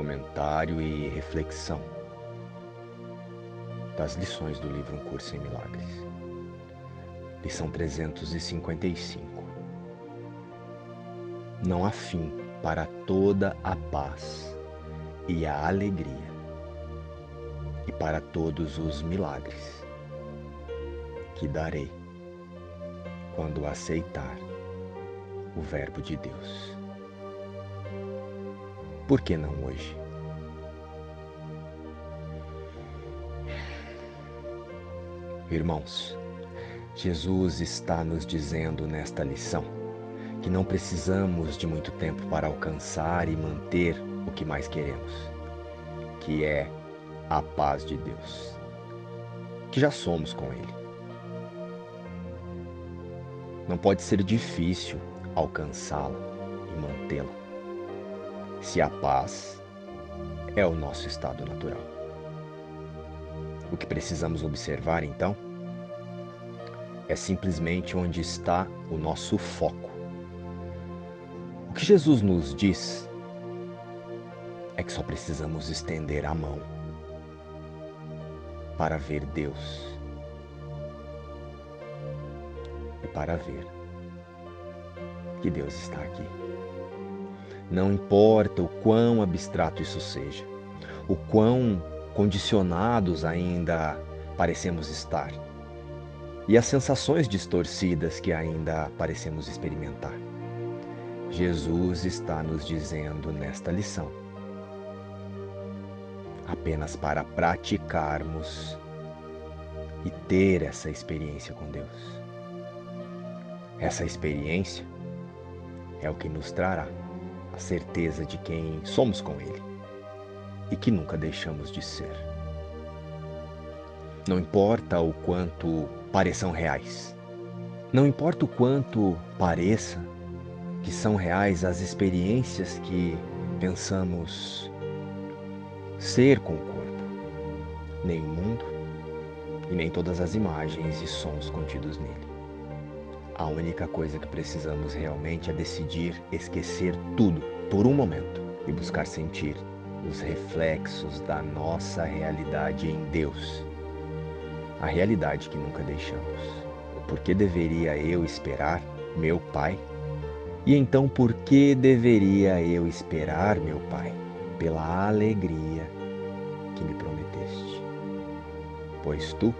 comentário e reflexão das lições do livro Um Curso em Milagres. Lição 355. Não há fim para toda a paz e a alegria e para todos os milagres que darei quando aceitar o Verbo de Deus. Por que não hoje? Irmãos, Jesus está nos dizendo nesta lição que não precisamos de muito tempo para alcançar e manter o que mais queremos, que é a paz de Deus, que já somos com Ele. Não pode ser difícil alcançá-la e mantê-la, se a paz é o nosso estado natural. O que precisamos observar então é simplesmente onde está o nosso foco. O que Jesus nos diz é que só precisamos estender a mão para ver Deus e para ver que Deus está aqui. Não importa o quão abstrato isso seja, o quão condicionados ainda parecemos estar e as sensações distorcidas que ainda parecemos experimentar. Jesus está nos dizendo nesta lição apenas para praticarmos e ter essa experiência com Deus. Essa experiência é o que nos trará a certeza de quem somos com Ele e que nunca deixamos de ser. Não importa o quanto pareçam reais, não importa o quanto pareça que são reais as experiências que pensamos ser com o corpo, nem o mundo e nem todas as imagens e sons contidos nele. A única coisa que precisamos realmente é decidir esquecer tudo por um momento e buscar sentir os reflexos da nossa realidade em Deus. A realidade que nunca deixamos. Por que deveria eu esperar meu Pai? E então por que deveria eu esperar meu Pai? Pela alegria que me prometeste. Pois tu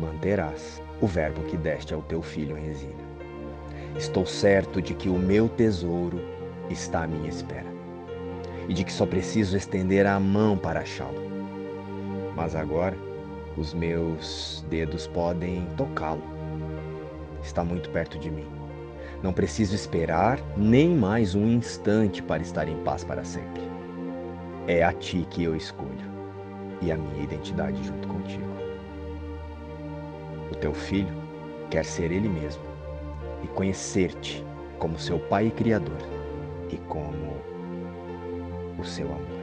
manterás o verbo que deste ao teu filho exílio. Estou certo de que o meu tesouro está à minha espera e de que só preciso estender a mão para achá-lo. Mas agora os meus dedos podem tocá-lo. Está muito perto de mim. Não preciso esperar nem mais um instante para estar em paz para sempre. É a ti que eu escolho e a minha identidade junto contigo. Teu filho quer ser ele mesmo e conhecer-te como seu pai e criador e como o seu amor.